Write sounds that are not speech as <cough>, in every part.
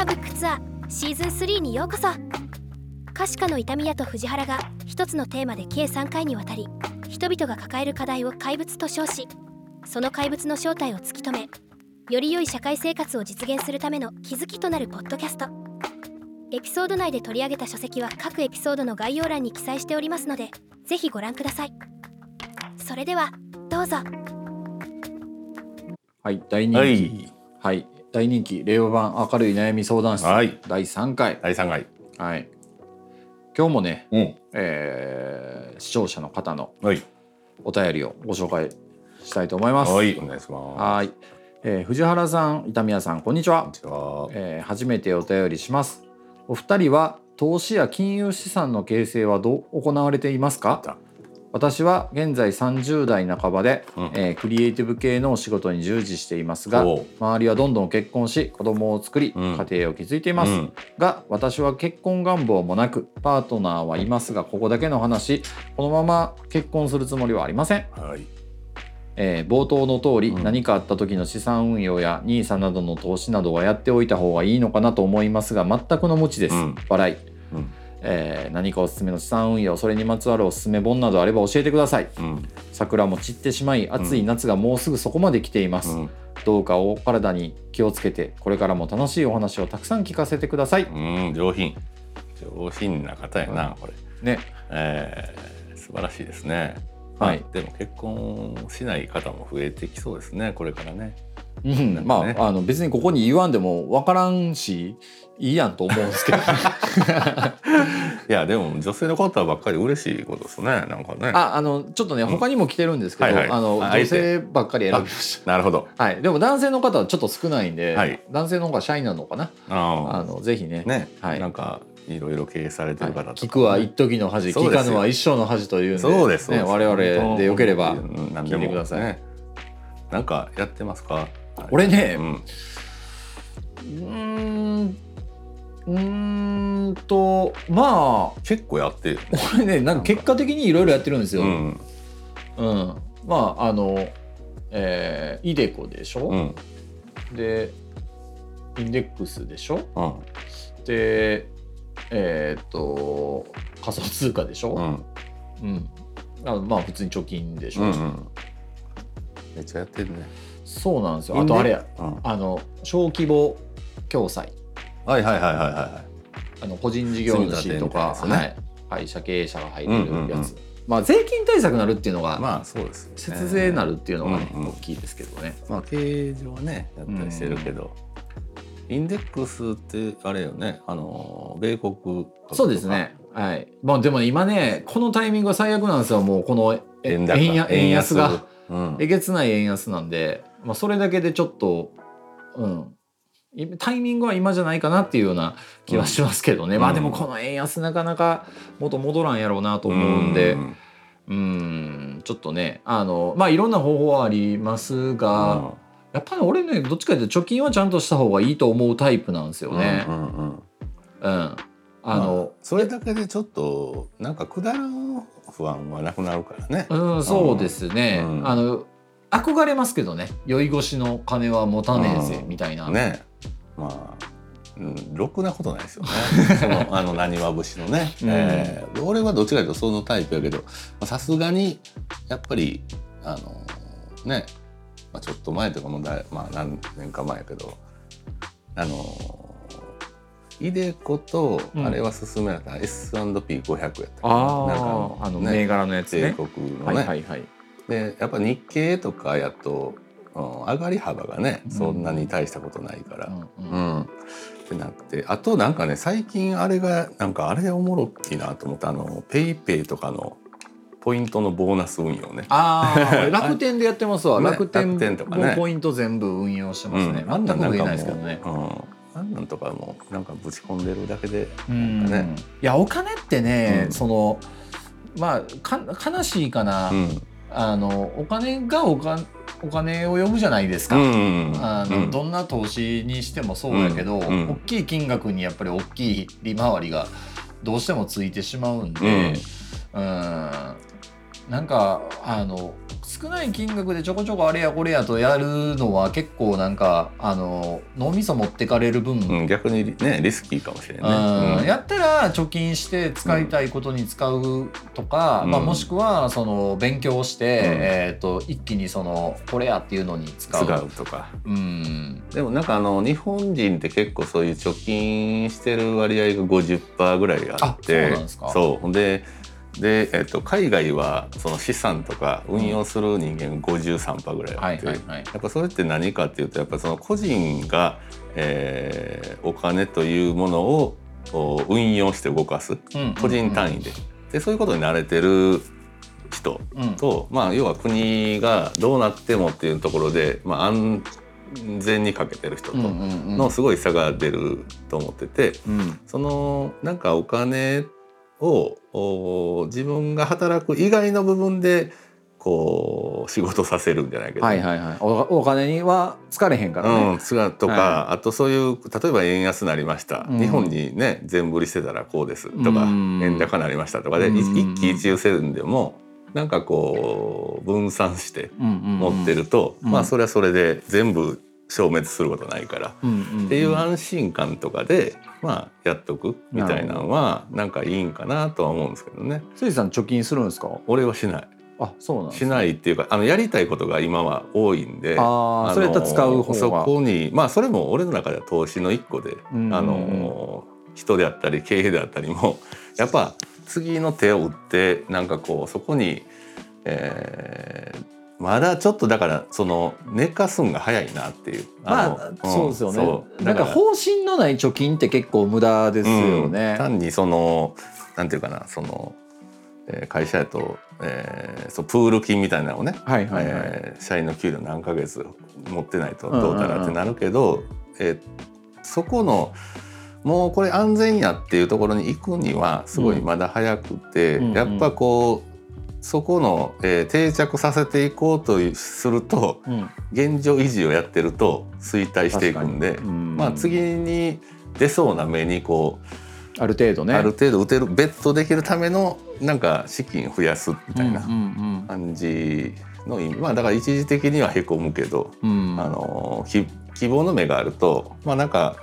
ターブックツアーシーズン3にようこそ。可視化の痛み屋と藤原が一つのテーマで計3回にわたり人々が抱える課題を怪物と称しその怪物の正体を突き止めより良い社会生活を実現するための気づきとなるポッドキャスト。エピソード内で取り上げた書籍は各エピソードの概要欄に記載しておりますのでぜひご覧ください。それではどうぞ。はい、大人気。ははいい、大人気令和版明るい悩み相談室、はい第3回。第3回はい。今日もね、うんえー視聴者の方のはいお便りをご紹介したいと思います。はいお願いしますはい。えー藤原さん、伊宮さん、こんにちはこんに。ちはえー初めてお便りします。お二人は投資や金融資産の形成はどう行われていますか？た私は現在30代半ばで、うん。えークリエイティブ系のお仕事に従事していますが周りはどんどん結婚し子供を作り、うん。家庭を築いています、うん。が私は結婚願望もなくパートナーはいますがここだけの話このまま結婚するつもりはありません、はい。えー冒頭の通り、うん。何かあった時の資産運用や NISA などの投資などはやっておいた方がいいのかなと思いますが全くの無知です、うん。笑い、うんえー何かおすすめの資産運用それにまつわるおすすめ本などあれば教えてください。うん。桜も散ってしまい暑い夏がもうすぐそこまで来ています、うん。どうかお体に気をつけてこれからも楽しいお話をたくさん聞かせてください、うん上品。上品な方やなこれ。ね。えー素晴らしいですね。はい。まあでも結婚しない方も増えてきそうですねこれからね。うん。ねまああの別にここに言わんでも分からんしいいやんと思うんですけど <laughs> いやでも女性の方ばっかり嬉しいことですねなんかね。ああのちょっとね他にも来てるんですけど、はいはい。あの女性ばっかり選びましなるほど。たはい。でも男性の方はちょっと少ないんで、はい。男性の方がシャイなのかな。ああのぜひね。あね、はい。なんかいろいろ経営されてる方とか、聞くは一時の恥聞かぬは一生の恥というそうですね、我々でよければ聞いてください、ね。なんかやってますか？俺ねうん。うーんうーんとまあ結構やってる。よね俺ねなんか結果的にいろいろやってるんですよ。ううん。んまああのえーイデコでしょ、うん。でインデックスでしょ？うん。でえーっと仮想通貨でしょ、うん。うん。あまあ普通に貯金でしょ、うんうん。めっちゃやってるね。そうなんですよ。あとあれや。うん。あの小規模共済はいはいはいはいはあの個人事業主とか、積み立てみたいなやはい、会社経営者が入れるやつ、うんうんうん。まあ税金対策になるっていうのが、いまあそうですよね。節税になるっていうのがね、うんうん大きいですけどね。まあ経営上はねやったりしてるけど、インデックスってあれよね。あの米国そうですね。はい。まあでもね今ねこのタイミングが最悪なんですよ。もうこの円安が。うん。えげつない円安なんで、まあそれだけでちょっとうん。いタイミングは今じゃないかなっていうような気はしますけどね、うん。まあでもこの円安なかなか元戻らんやろうなと思うんで。ん。うん。ちょっとねあのまあいろんな方法はありますが、やっぱり俺ねどっちかというと貯金はちゃんとした方がいいと思うタイプなんですよね。うんうんうん。うん。あの、それだけでちょっとなんかくだらん不安はなくなるからね。うん、そうですね。うん。あの憧れますけどね。酔い越しの金は持たねえぜうんみたいな。ねまあ、うん、ろくなことないですよね。<laughs> そのあのなにわ節のね、うんえー俺はどっちかというとそのタイプやけどまあさすがにやっぱりあのね、まあ、ちょっと前とかもだい、まあ、何年か前やけどあのイデコとうんあれは勧められた S&P500 やったかなあなんかああの銘柄のやつ米ね。国のね、はいはいはい。でやっぱ日経とかやと、うん、上がり幅がねそんなに大したことないから、うんううん。んってなってあとなんかね最近あれがなんかあれおもろいなと思ったあのペイペイとかのポイントのボーナス運用ね。ああ <laughs> 楽天でやってますわ。ね楽天とかね。もポイント全部運用してますね。うん。全く売れないですけどね。うん、あんなんとかもなんかぶち込んでるだけでうなんかね、いやお金ってね、うん。そのまあか悲しいかな、うんあのお金がおかお金を呼ぶじゃないですか。うんあのうん。どんな投資にしてもそうやけど、うんうん。大きい金額にやっぱり大きい利回りがどうしてもついてしまうんで、うんなんかあの少ない金額でちょこちょこあれやこれやとやるのは結構なんかあの脳みそ持ってかれる分、うん、逆にねリスキーかもしれうなん。いね。やったら貯金して使いたいことに使うとか、うん。まあ、もしくはその勉強して、うん。えー、と一気にそのこれやっていうのに使う。使うとか。うん。でもなんかあの日本人って結構そういう貯金してる割合が50%ぐらいあってあそうなんですか。そう。でで、えっと、海外はその資産とか運用する人間が53%ぐらいあって。やっぱそれって何かっていうとやっぱその個人が、えーお金というものをお運用して動かす。個人単位で,、でそういうことに慣れてる人うん。と、まあ、要は国がどうなってもっていうところで、まあ、安全にかけてる人とのすごい差が出ると思っててうん。そのなんかお金をお自分が働く以外の部分でこう仕事させるんじゃないけど、はいはいはい。おお金には疲れへんからね、うん、とか、はあとそういう例えば円安になりました、うん。日本にね全振りしてたらこうですとか、うん。円高になりましたとかで、うん。一喜一憂せんでもなんかこう分散して持ってると、うんまあそれはそれで全部消滅することないから、うんうんうん。っていう安心感とかでまあやっとくみたいなのはなんかいいんかなとは思うんですけどね。せいじさん貯金するんですか？俺はしない。あそうなんしないっていうかあのやりたいことが今は多いんで。ああのそれやったら使う方が。そこにまあそれも俺の中では投資の一個で、うん。あの人であったり経営であったりも <laughs> やっぱ次の手を打ってなんかこうそこに、えーまだちょっとだからその寝かすんが早いなっていう。まのあそうですよね。なんか方針のない貯金って結構無駄ですよね。うん、単にそのなんていうかなその、えー会社やと、えーそうプール金みたいなのをね、はいはいはい、えー社員の給料何ヶ月持ってないとどうたらってなるけど、えーそこのもうこれ安全やっていうところに行くにはすごいまだ早くて、うん。やっぱこうそこの、えー定着させていこうとするとうん。現状維持をやってると衰退していくんで、うん。まあ、次に出そうな目にこう、ある程度ね。ある程度打てるベットできるためのなんか資金増やすみたいなうんうん感じの意味、まあだから一時的にはへこむけど、うん。うんあのき希望の目があるとまあなんか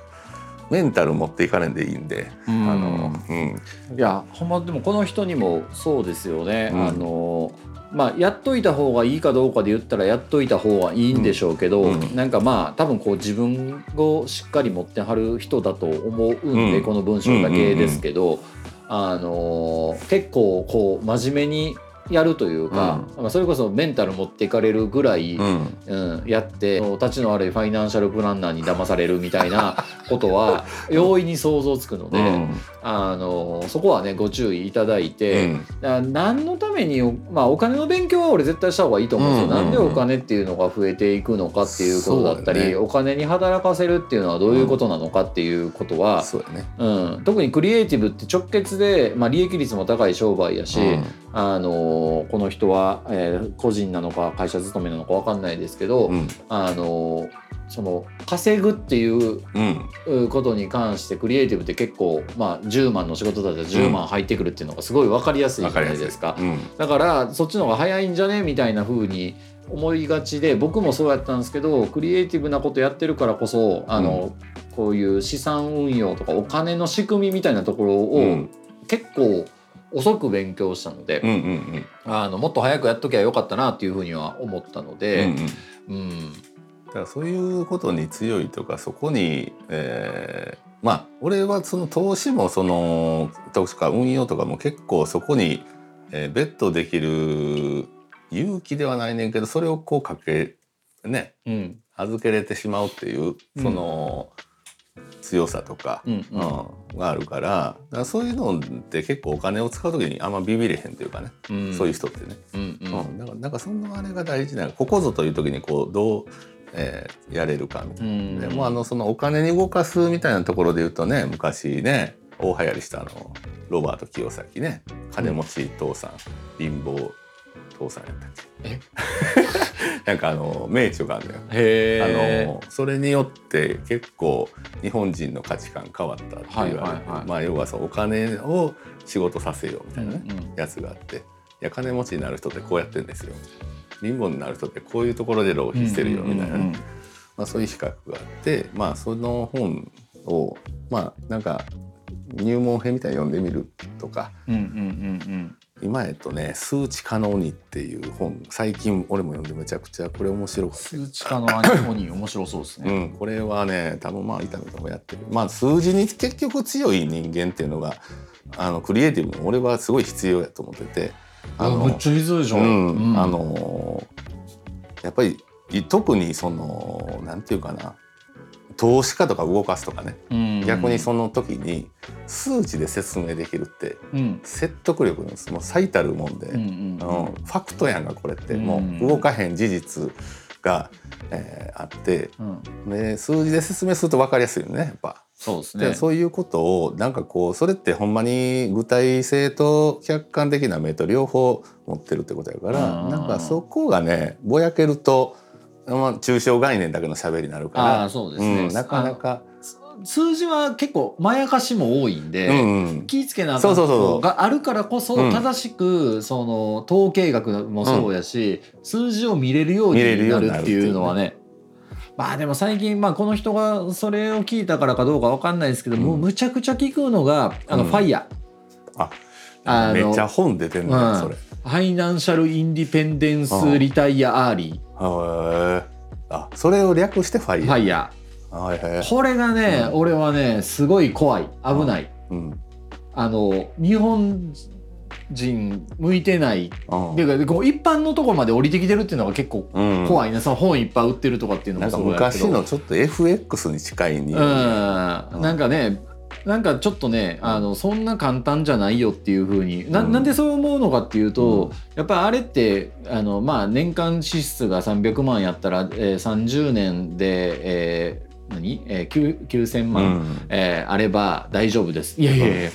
メンタル持っていかないんでいいんで、うん。あのうん。いやほんまでもこの人にもそうですよね、うん。あのまあやっといた方がいいかどうかで言ったらやっといた方がいいんでしょうけど、うん。なんかまあ多分こう自分をしっかり持ってはる人だと思うんで、うん。この文章だけですけど、あの結構こう真面目にやるというか、まあそれこそメンタル持っていかれるぐらい、うん。うん、やって立ちの悪いファイナンシャルプランナーに騙されるみたいな <laughs> ことは容易に想像つくので、うん。あのそこはねご注意いただいて、うん。何のために、まあ、お金の勉強は俺絶対した方がいいと思うんですよ、なんでお金っていうのが増えていくのかっていうことだったり、ね。お金に働かせるっていうのはどういうことなのかっていうことは、そうやね。うん。特にクリエイティブって直結で、まあ、利益率も高い商売やし、うん。あのこの人は、えー個人なのか会社勤めなのか分かんないですけど、うん。あのその稼ぐっていううん。ことに関してクリエイティブって結構、まあ、10万の仕事だったら10万入ってくるっていうのがすごい分かりやすいじゃないですか。うん。だからそっちの方が早いんじゃねみたいな風に思いがちで僕もそうやったんですけどクリエイティブなことやってるからこそあの、こういう資産運用とかお金の仕組みみたいなところをうん。結構遅く勉強したので、うんうんあのもっと早くやっときゃよかったなっていう風には思ったのうんで、うんうん。うんだからそういうことに強いとかそこに、えーまあ俺はその投資もその投資か運用とかも結構そこに、えーベットできる勇気ではないねんけどそれをこうかけねうん。預けれてしまうっていうその強さとか、うんうん。うんがあるからだからそういうのって結構お金を使う時にあんまビビれへんというかね、うん。そういう人ってね。うんうん。うん、だからなんかそのあれが大事なここぞという時にこうどう、えーやれるかみたいな。うん。でもうあのそのお金に動かすみたいなところで言うとね昔ね大流行りしたあのロバート清崎ね。金持ち父さん、貧乏父さんやったっけ。え？<laughs> なんかあの名著があるのよ。へあのそれによって結構日本人の価値観変わったって言われ。て、まあ要はそうお金を仕事させようみたいなね、うんうん。やつがあって。や金持ちになる人ってこうやってるんですよ貧乏になる人ってこういうところで浪費してるよみたいなね、まあ、そういう比較があってまあその本をまあなんか入門編みたいに読んでみるとか。うんうんうんうん。今えっとね「数値可能に」っていう本最近俺も読んでめちゃくちゃこれ面白かった。数値化のアニモニー面白そうですね。うん、これはね多分まあ伊丹ともやってる。まあ数字に結局強い人間っていうのがあのクリエイティブに俺はすごい必要やと思っててあのめっちゃ必要でしょ。うん。あのやっぱりい特にそのなんていうかな。投資家とか動かすとかね、うん。逆にその時に数値で説明できるってうん。説得力のもう最たるもんで、うんうんうん。ファクトやんがこれって、うん。もう動かへん事実が、えーあってうん。で数字で説明すると分かりやすいよねやっぱ。そうですね。でそういうことをなんかこうそれってほんまに具体性と客観的な目と両方持ってるってことやからうんなんかそこがねぼやけると、まあ、抽象概念だけの喋りになるからああそうですね。うんなかなか。数字は結構まやかしも多いんで。うんうん気ぃつけなあかんそうそうそうそうがあるからこそうん正しくその統計学もそうやし、数字を見れるように見れるよなるっていうのはねまあでも最近、まあ、この人がそれを聞いたからかどうかわかんないですけど、うん。もうむちゃくちゃ聞くのがあの、うん。ファイヤああのめっちゃ本出てんのうん。よそれ。ーFinancial Independence Retire Early へえあそれを略してファーイヤー。ファイヤー。これがね、うん。俺はねすごい怖い。危ない。うん。あの日本人向いてない。うんていうかこう一般のところまで降りてきてるっていうのが結構うん。怖いね、その本いっぱい売ってるとかっていうのもそうやけど。昔のちょっと FX に近いに、うん。なんかねなんかちょっとねあのそんな簡単じゃないよっていうふうに。なうん。なんでそう思うのかっていうと、うん。やっぱりあれってあの、まあ、年間支出が300万やったら、えー、30年で、えー何、えー、9 9000う万、ん。えーあれば大丈夫です。いやいやいや、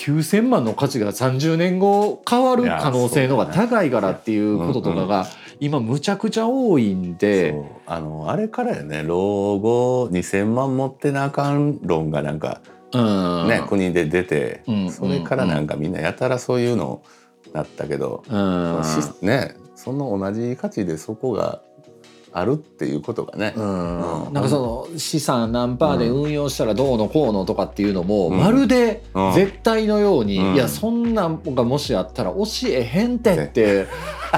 9,000万の価値が30年後変わる可能性の方が高いからっていうこととかが今むちゃくちゃ多いんで、そう。あのあれからやね。老後2,000万持ってなあかん論がなんかうん。ね、国で出て、うん。それからなんかみんなやたらそういうのなったけど、うん。しねその同じ価値でそこがあるっていうことがね、うん。うん。なんかその資産何パーで運用したらどうのこうのとかっていうのもうん。まるでうん。絶対のように、うん。いやそんなんがもしあったら教えへんてって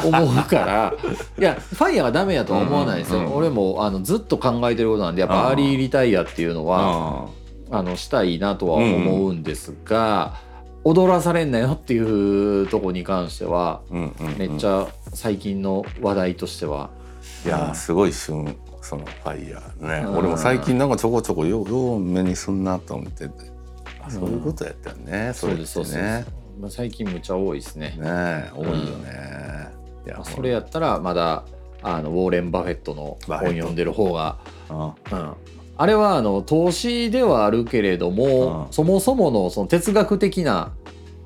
思うから。<laughs> いやファイヤーはダメやとは思わないですよ、うんうん俺もあのずっと考えてることなんでやっぱアーリーリタイアっていうのは、ああのしたいなとは思うんですが、踊らされんなよっていうとこに関してはめっちゃ最近の話題としては、いやすごい旬そのファイヤーね、うん。俺も最近なんかちょこちょこよう目にすんなと思ってて。あそういうことやったよね、それですね。まあ、最近むちゃ多いですね。ね多いよね、いやまあそれやったらまだあのウォーレン・バフェットの本読んでる方が、あうん、あれはあの投資ではあるけれども、うん。そもそものその哲学的な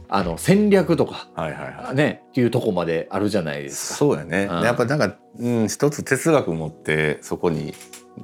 あの戦略とか、はいはいはい。ねっていうとこまであるじゃないですか。そうやね、うん。やっぱなんか、うん、一つ哲学持ってそこに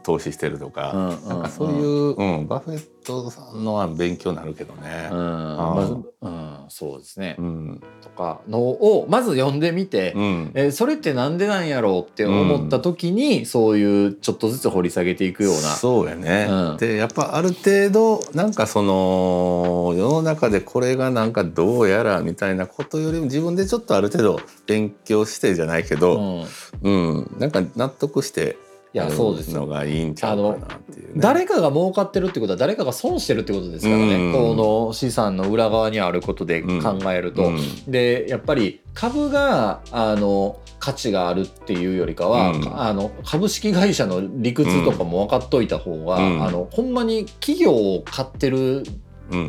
投資してるとか、うんうんなん。かそういう、うん、バフェットさんのは勉強になるけどね。うん、まずうん、そうですね、うん。とかのをまず読んでみて、うん。えーそれってなんでなんやろうって思った時に、そういうちょっとずつ掘り下げていくような。そうやね、うん。でやっぱある程度なんかその世の中でこれがなんかどうやらみたいなことよりも自分でちょっとある程度勉強してじゃないけうど、ん。うん。なんか納得していややるそうですよ。のがいいんちゃうかなっていうね。誰かが儲かってるってことは誰かが損してるってことですからね、うん。この資産の裏側にあることで考えると。うん。でやっぱり株があの価値があるっていうよりかは、うん。あの株式会社の理屈とかも分かっといた方が、うん。あのほんまに企業を買ってるうん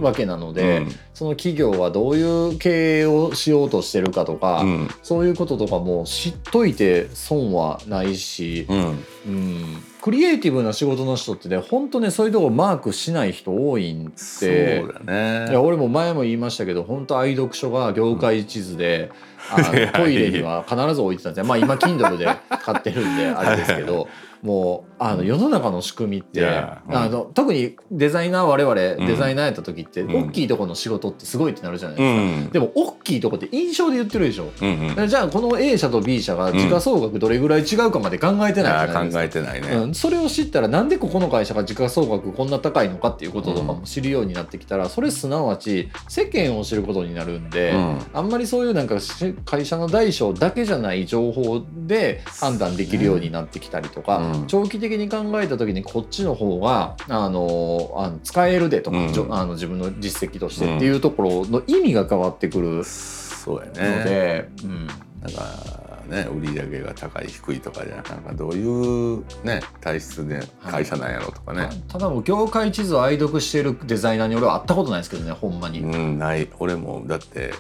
わけなので、うん。その企業はどういう経営をしようとしてるかとか、うん。そういうこととかも知っといて損はないし、うん。うん、クリエイティブな仕事の人ってね本当ねそういうとこマークしない人多いんそうでだね。いや俺も前も言いましたけど本当愛読書が業界地図で、あの <laughs> トイレには必ず置いてたんですよ。まあ今 Kindle で買ってるんであれですけど <laughs> もうあの世の中の仕組みって、あの特にデザイナー我々んデザイナーやった時って、うん。大きいところの仕事ってすごいってなるじゃないですか。うん。でも大きいとこって印象で言ってるでしょ。うじゃあこの A 社と B 社が時価総額どれぐらい違うかまで考えてないじゃないですか。考えてないね、うん、それを知ったらなんでここの会社が時価総額こんな高いのかっていうこととかも知るようになってきたら、それすなわち世間を知ることになるんで、うん。あんまりそういうなんかし会社の大小だけじゃない情報で判断できるようになってきたりとか、うん。長期的に考えた時にこっちの方があのあの使えるでとか、うん。あの自分の実績としてっていうところの意味が変わってくるのそうやね。で、うん。なんかね売り上げが高い低いとかじゃなくてどういうね体質で会社なんやろとかね、ただもう業界地図を愛読しているデザイナーに俺は会ったことないですけどねほんまに。うんない。俺もだって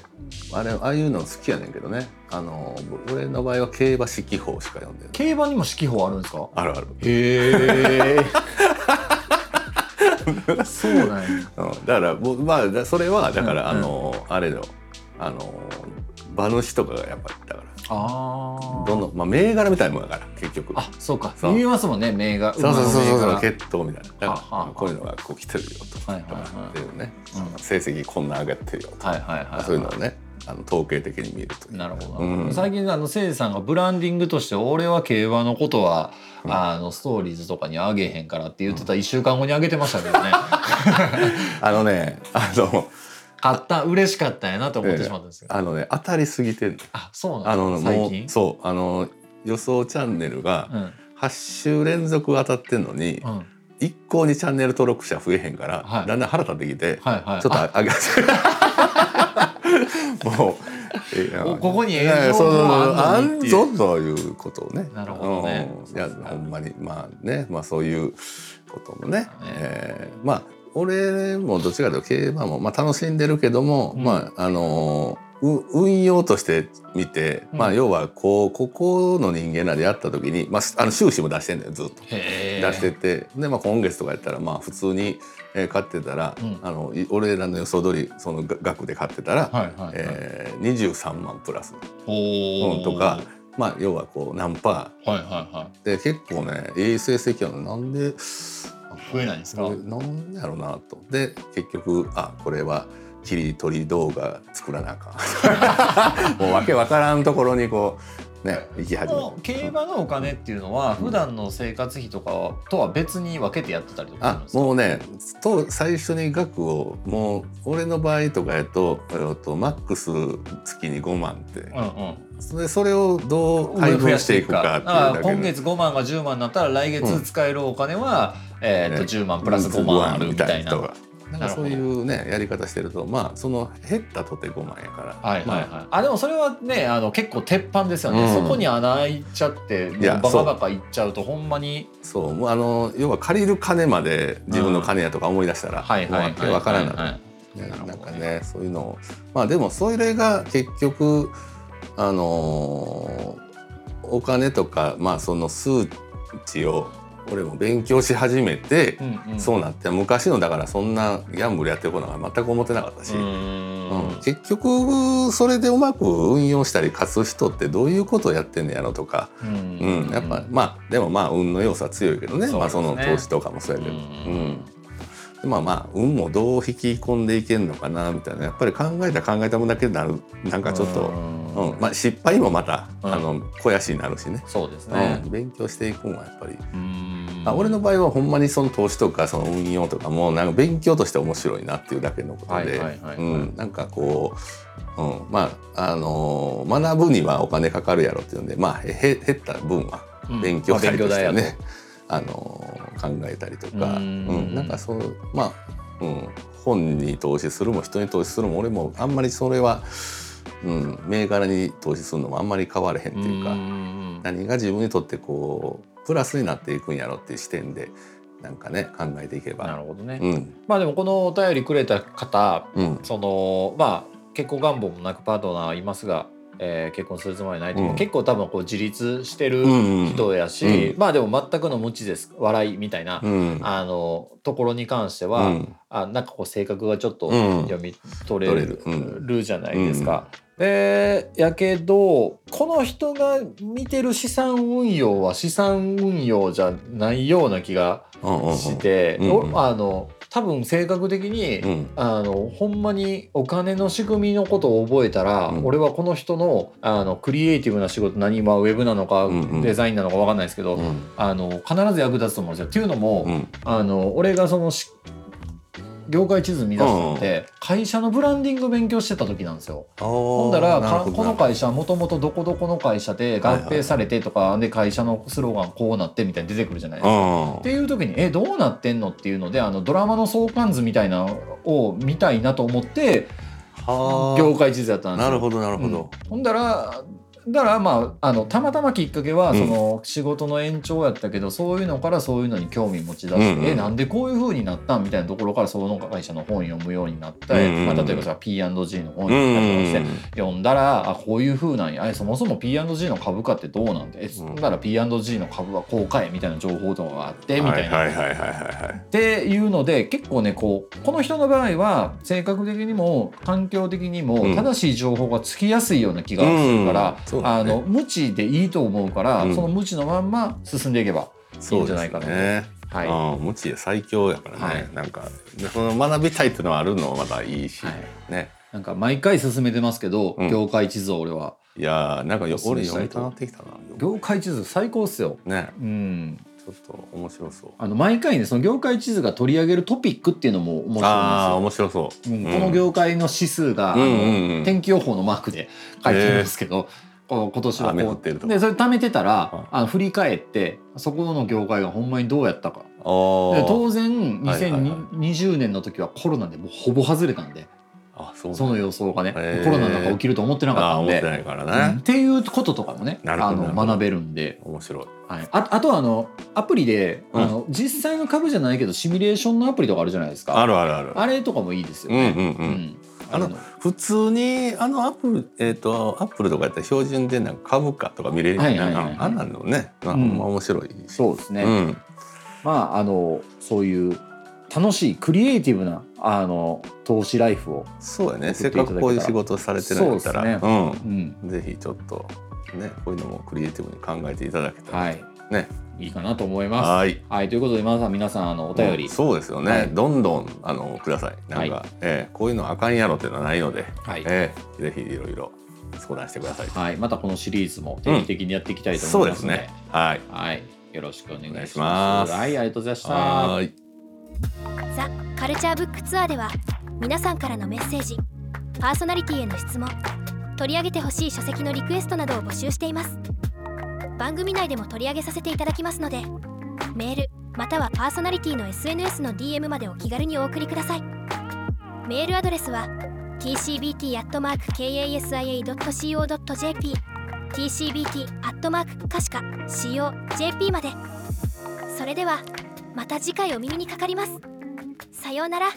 あれああいうの好きやねんけどね。あの俺の場合は競馬四季報しか読んでない。競馬にも四季報あるんですか？あるある、へえ。<laughs> そうなんや。うん、だからまあだそれはだから、うんあのあれのあの馬主とかがやっぱあどんどん、まあ、銘柄みたいなもんだから結局。あそうか。そう。言いますもんね銘柄。そうそうそうそうそ血統みたいな。だからこういうのがこう来てるよとかはいはいはい。っていうね、うん。成績こんな上がってるよとか、柄はいはいはい。そういうのをねあの統計的に見るとなるほど、うん。最近あのせいじさんがブランディングとして俺は競馬のことは、うん。あのストーリーズとかにあげへんからって言ってた1週間後にあげてましたけどね。<laughs> あのねあの買った嬉しかったんやなと思ってしまったんですけど、あのね当たりすぎてんの。あそうなんですか最近？そうあの予想チャンネルがうん。8週連続当たってんのに、うん。一向にチャンネル登録者増えへんから、はい。だんだん腹立ってきて、はいはい。ちょっと上げ <laughs> もうえいやおここに映像そうもああんぞということをね。なるほどね。うん。いやほんまに。まあねまあそういうこともね、ね。えーまあ俺もどっちかというと競馬も、まあ、楽しんでるけども、うん。まああのう運用として見て、うん。まあ要はこうここの人間らでやった時に、まあ、あの収支も出してんだよずっと。へ出してて。で、まあ、今月とかやったらまあ普通に、えー買ってたら、うん。あのい俺らの予想通りそのが額で買ってたら、はいはいはい、えー、23万プラス、おうとか、まあ、要はこう何パ。はいはいはーで結構ねいい成績やのなんでい増えないんですか？なんやろうなと。で結局あこれは切り取り動画作らなあかん。<laughs> もうわけわからんところにこうね行き始め。競馬のお金っていうのは普段の生活費とかとは別に分けてやってたりとかあもうねと最初に額をもう俺の場合とかやととマックス月に5万って。うんうん。それそれをどう配分していくかっていうだけで。今月5万が10万になったら来月使えるお金は、えー、とね10万プラス5万あるみたいな。なんかそういうねやり方してるとまあその減ったとて5万やから。はいはいはい、まああでもそれはねあの結構鉄板ですよね、うん。そこに穴開いちゃってバカバカいっちゃうとほんまに。そう。もうあの要は借りる金まで自分の金やとか思い出したらはいはいわからんなはいね。なんかねそういうのを。まあでもそれが結局あのーお金とかまあその数値を俺も勉強し始めて、うんうん。そうなって昔のだからそんなギャンブルやってることなんか全く思ってなかったし、ううん。結局それでうまく運用したり勝つ人ってどういうことをやってんのやろとか、うん。うん。やっぱまあでもまあ運の要素は強いけどね。ね。まあ、その投資とかもそうやけど。うんまあまあ運もどう引き込んでいけるのかなみたいな。やっぱり考えたら考えた分だけになるなんかちょっと、うん。うんまあ、失敗もまた、うん。あの肥やしになるしね、そうですね。うん、勉強していくのはやっぱり、うん。あ俺の場合はほんまにその投資とかその運用とかもなんか勉強として面白いなっていうだけのことはいでなんかこう、うん、まああのー学ぶにはお金かかるやろっていうんでまあへ減った分はうん。勉強したりとしてまあ勉強代やね、<laughs> あのー考えたりとか、ううんん。なんかそうまあ、うん、本に投資するも人に投資するも俺もあんまりそれは、うん、銘柄に投資するのもあんまり変われへんっていうか、ん何が自分にとってこうプラスになっていくんやろっていう視点でなんかね考えていけば。なるほどね、うん。まあでもこのお便りくれた方うん。そのまあ結婚願望もなくパートナーいますがえー結婚するつもりはないというか、うん。結構多分こう自立してるうん人やし、うん。まあでも全くの無知です笑いみたいな、うん。あのところに関しては、うん。あなんかこう性格がちょっとうん。読み取れる,、る。じゃないですか。でやけどこの人が見てる資産運用は資産運用じゃないような気がうんうんうん。して、あの多分性格的に、うん。あのほんまにお金の仕組みのことを覚えたら、うん。俺はこの人のあのクリエイティブな仕事何まあウェブなのか、うんうん。デザインなのかわかんないですけど、うん。あの必ず役立つと思うんですよ。っていうのも、うん。あの俺がそのし業界地図見出したのって、会社のブランディング勉強してた時なんですよ。ほほんだらかこの会社はもともとどこどこの会社で合併されてとか、で会社のスローガンこうなってみたいに出てくるじゃないですか。うんっていう時にえどうなってんのっていうのであのドラマの相関図みたいなのを見たいなと思ってはあ業界地図やったんですよ。なるほどなるほど、うんほんだらだからまああのたまたまきっかけはうん。その仕事の延長やったけど、そういうのからそういうのに興味持ち出して、うんうん。えなんでこういう風になったんみたいなところからその会社の本読むようになった、うんうん。まあ、例えばさ P&G の本うん読んだして、読んだらあこういう風なんや。えそもそも P&G の株価ってどうなんでえそん。なら P&G の株はこう買えみたいな情報とかがあってみたいな。はいはいはいはいはいはい。っていうので結構ねこうこの人の場合は性格的にも環境的にもうん。正しい情報がつきやすいような気がするから、ね。あの無知でいいと思うから、うん。その無知のまんま進んでいけばいいんじゃないかなと。ね。はい。うん、無知で最強やからね、はい。なんかでその学びたいっていうのはあるのもまたいいし、はい。ね。なんか毎回進めてますけど、うん。業界地図を俺は。いやーなんかよ俺読みたなってきたな。業界地図最高っすよ。ね。うん、ちょっと面白そう。あの毎回ねその業界地図が取り上げるトピックっていうのも面白い。ああー面白そう、うん。この業界の指数が、うんうんうん。天気予報のマークで書いてるんですけど、こう今年は雨こってるとか。でそれ貯めてたら、はいあの振り返ってそこの業界がほんまにどうやったか。あー。で当然はいはいはい。2020年の時はコロナでもうほぼ外れたんで。あそうその予想がね、へー。コロナなんか起きると思ってなかったん思って。ないからね、うん。っていうこととかもねあなるほどなるほど。の学べるんで、面白い。はい、ああとはあのアプリで、うん。あの実際の株じゃないけどシミュレーションのアプリとかあるじゃないですか。あるあるある。あれとかもいいですよね。うんうん。うんあの普通にあのアップルえっ、とアップルとかやったら標準でなんか株価とか見れるやんはいはいはいはい。あんなんのね、まあ、うん。面白いし。そうですね、うん。まああのそういう楽しいクリエイティブなあの投資ライフを、そうやね。せっかくこういう仕事されてるんやったら。そうですうん。うん。ぜひちょっとねこういうのもクリエイティブに考えていただけたら、はい、ねいいかなと思います。はい。はい、ということで皆さん皆さんあのお便り、そうですよね、はい。どんどんあのください。なんか、はいえーこういうのあかんやろっていうのはないので、はい。えーぜひいろいろ相談してください、はい、またこのシリーズも定期的にやっていきたいとそうで思いますすので、ね。はい。はい、よろしくお願いします。はい、ありがとうございました。はーい。ザ・カルチャーブックツアーでは皆さんからのメッセージパーソナリティへの質問取り上げてほしい書籍のリクエストなどを募集しています番組内でも取り上げさせていただきますのでメールまたはパーソナリティの SNS の DM までお気軽にお送りください。メールアドレスは tcbt.kasia.co.jp tcbt. かしか co.jp まで。それではまた次回お耳にかかります。さようなら。